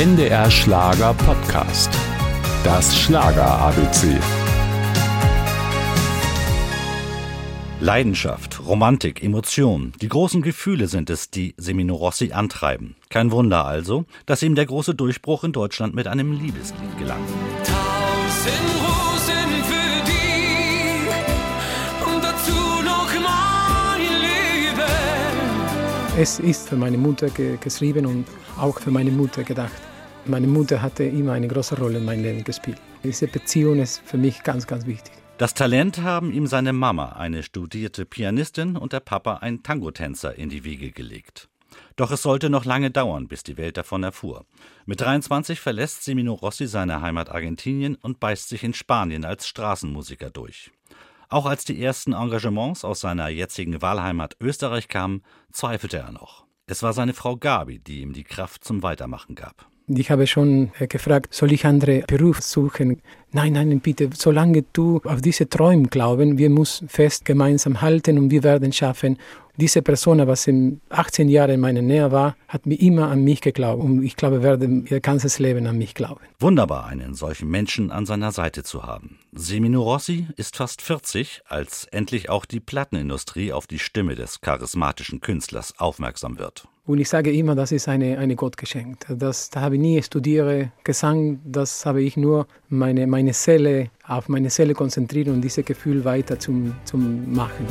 NDR Schlager Podcast. Das Schlager ABC. Leidenschaft, Romantik, Emotion, die großen Gefühle sind es, die Semino Rossi antreiben. Kein Wunder also, dass ihm der große Durchbruch in Deutschland mit einem Liebeslied gelang. Tausend Rosen für dich und dazu noch mein Leben. Es ist für meine Mutter ge geschrieben und auch für meine Mutter gedacht. Meine Mutter hatte immer eine große Rolle in meinem Leben gespielt. Diese Beziehung ist für mich ganz, ganz wichtig. Das Talent haben ihm seine Mama, eine studierte Pianistin, und der Papa, ein Tangotänzer, in die Wiege gelegt. Doch es sollte noch lange dauern, bis die Welt davon erfuhr. Mit 23 verlässt Semino Rossi seine Heimat Argentinien und beißt sich in Spanien als Straßenmusiker durch. Auch als die ersten Engagements aus seiner jetzigen Wahlheimat Österreich kamen, zweifelte er noch. Es war seine Frau Gabi, die ihm die Kraft zum Weitermachen gab. Ich habe schon äh, gefragt, soll ich andere Beruf suchen? Nein, nein, bitte, solange du auf diese Träume glauben, wir müssen fest gemeinsam halten und wir werden schaffen. Diese Person, was 18 Jahre in meiner Nähe war, hat mir immer an mich geglaubt und ich glaube, werde ihr ganzes Leben an mich glauben. Wunderbar, einen solchen Menschen an seiner Seite zu haben. Semino Rossi ist fast 40, als endlich auch die Plattenindustrie auf die Stimme des charismatischen Künstlers aufmerksam wird. Und ich sage immer, das ist eine, eine Gott geschenkt. Das, da habe ich nie studiert Gesang, das habe ich nur meine, meine Seele, auf meine Seele konzentriert und dieses Gefühl weiter zum, zum machen.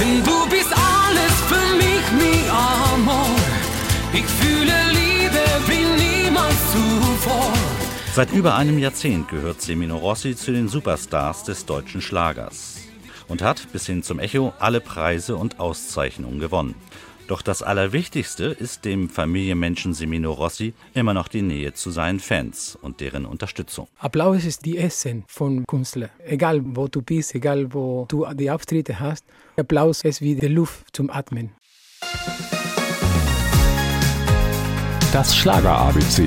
Denn du bist alles für mich, mi amor. Ich fühle Seit über einem Jahrzehnt gehört Semino Rossi zu den Superstars des deutschen Schlagers und hat bis hin zum Echo alle Preise und Auszeichnungen gewonnen. Doch das Allerwichtigste ist dem Familienmenschen Semino Rossi immer noch die Nähe zu seinen Fans und deren Unterstützung. Applaus ist die Essen von Künstlern. Egal wo du bist, egal wo du die Auftritte hast, Applaus ist wie die Luft zum Atmen. Das Schlager ABC.